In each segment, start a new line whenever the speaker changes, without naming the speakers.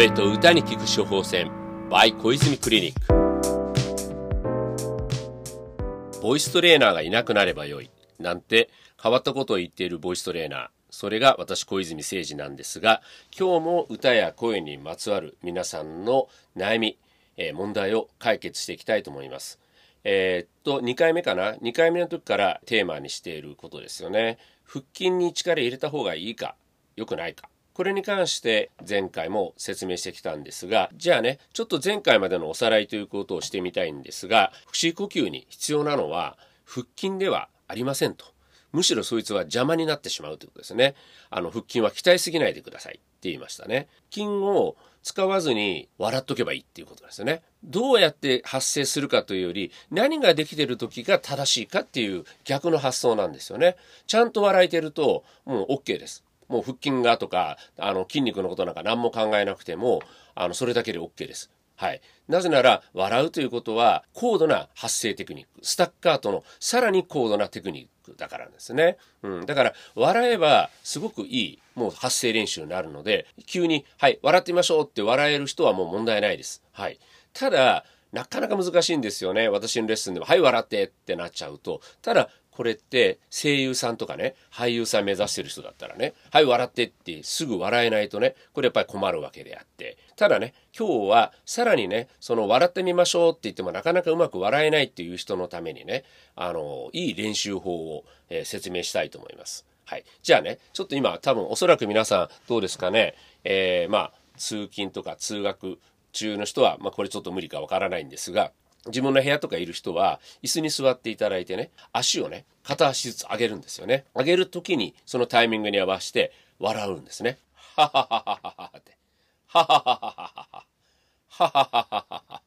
声と歌に聞く処方箋。by 小泉クリニック。ボイストレーナーがいなくなればよい。なんて変わったことを言っているボイストレーナー。それが私小泉誠二なんですが今日も歌や声にまつわる皆さんの悩み、えー、問題を解決していきたいと思います。えー、っと2回目かな？2回目の時からテーマにしていることですよね。腹筋に力入れた方がいいか？良くないか？これに関して前回も説明してきたんですが、じゃあね、ちょっと前回までのおさらいということをしてみたいんですが、腹式呼吸に必要なのは腹筋ではありませんと。むしろそいつは邪魔になってしまうということですね。あの、腹筋は鍛えすぎないでくださいって言いましたね。筋を使わずに笑っとけばいいっていうことですよね。どうやって発生するかというより、何ができてる時が正しいかっていう逆の発想なんですよね。ちゃんと笑えてると、もう OK です。もう腹筋がとか、あの、筋肉のことなんか何も考えなくても、あの、それだけで OK です。はい。なぜなら、笑うということは、高度な発声テクニック。スタッカートのさらに高度なテクニックだからですね。うん。だから、笑えば、すごくいい、もう発声練習になるので、急に、はい、笑ってみましょうって笑える人はもう問題ないです。はい。ただ、なかなか難しいんですよね。私のレッスンでも、はい、笑ってってなっちゃうと。ただ、これって声優さんとかね、俳優さん目指してる人だったらね、はい、笑ってってすぐ笑えないとね、これやっぱり困るわけであって。ただね、今日はさらにね、その笑ってみましょうって言ってもなかなかうまく笑えないっていう人のためにね、あの、いい練習法を、えー、説明したいと思います。はい。じゃあね、ちょっと今多分おそらく皆さんどうですかね、えー、まあ、通勤とか通学中の人は、まあこれちょっと無理かわからないんですが、自分の部屋とかいる人は椅子に座っていただいてね足をね片足ずつ上げるんですよね。上げる時にそのタイミングに合わせて笑うんですね。ははははははって。ははははははははははは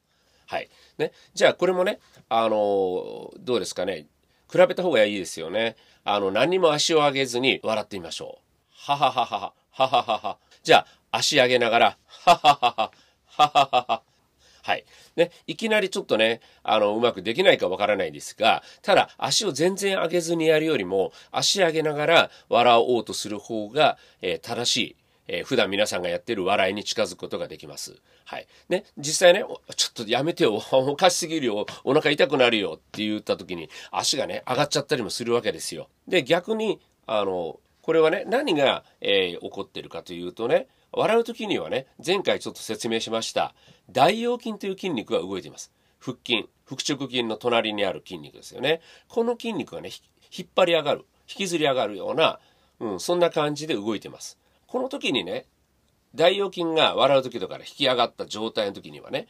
はい。ね。じゃあこれもねあのどうですかね。比べた方がいいですよね。あの何にも足を上げずに笑ってみましょう。はははははははははじゃあ足上げながらはははははははは。ね、いきなりちょっとね、あの、うまくできないかわからないですが、ただ、足を全然上げずにやるよりも、足上げながら笑おうとする方が、えー、正しい。えー、普段皆さんがやってる笑いに近づくことができます。はい。ね、実際ね、ちょっとやめてよ、おかしすぎるよ、お腹痛くなるよって言った時に、足がね、上がっちゃったりもするわけですよ。で、逆に、あの、これはね、何が、えー、起こってるかというとね、笑う時にはね、前回ちょっと説明しました、大腰筋という筋肉が動いています。腹筋、腹直筋の隣にある筋肉ですよね。この筋肉がね、引っ張り上がる、引きずり上がるような、うん、そんな感じで動いてます。この時にね、大腰筋が笑う時とか引き上がった状態の時にはね、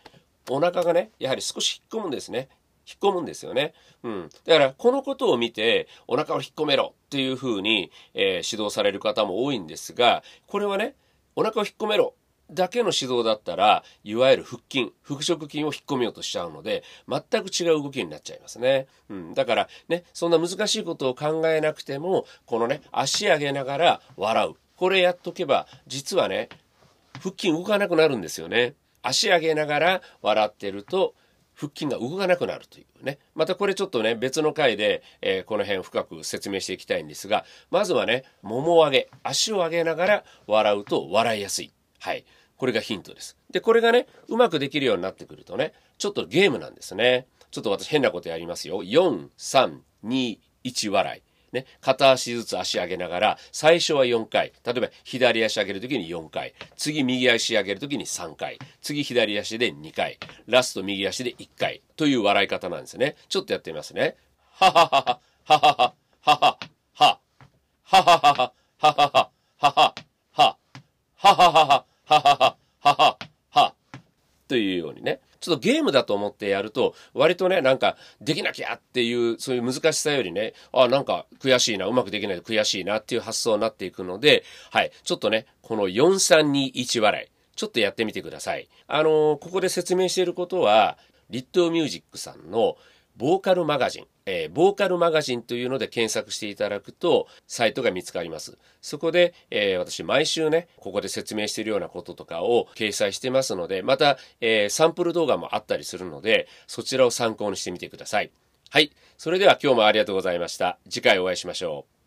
お腹がね、やはり少し引っ込むんですね。引っ込むんですよね。うん。だから、このことを見て、お腹を引っ込めろっていうふうに、えー、指導される方も多いんですが、これはね、お腹を引っ込めろだけの指導だったら、いわゆる腹筋、腹直筋を引っ込めようとしちゃうので、全く違う動きになっちゃいますね。うん。だからね、そんな難しいことを考えなくても、このね、足上げながら笑う。これやっとけば、実はね、腹筋動かなくなるんですよね。足上げながら笑ってると、腹筋が動かなくなるというね。またこれちょっとね、別の回で、えー、この辺深く説明していきたいんですが、まずはね、もも上げ、足を上げながら笑うと笑いやすい。はい。これがヒントです。で、これがね、うまくできるようになってくるとね、ちょっとゲームなんですね。ちょっと私変なことやりますよ。4、3、2、1笑い。ね、片足ずつ足上げながら、最初は4回。例えば、左足上げるときに4回。次、右足上げるときに3回。次、左足で2回。ラスト、右足で1回。という笑い方なんですね。ちょっとやってみますね。はははは、ははは、は、は、はははは、ははは、はは、は、はははは、ははは、はは、は、というようにね。ちょっとゲームだと思ってやると、割とね、なんか、できなきゃっていう、そういう難しさよりね、あ、なんか悔しいな、うまくできないと悔しいなっていう発想になっていくので、はい、ちょっとね、この4321笑い、ちょっとやってみてください。あのー、ここで説明していることは、リットミュージックさんのボーカルマガジン、えー、ボーカルマガジンというので検索していただくと、サイトが見つかります。そこで、えー、私毎週ね、ここで説明しているようなこととかを掲載してますので、また、えー、サンプル動画もあったりするので、そちらを参考にしてみてください。はい。それでは今日もありがとうございました。次回お会いしましょう。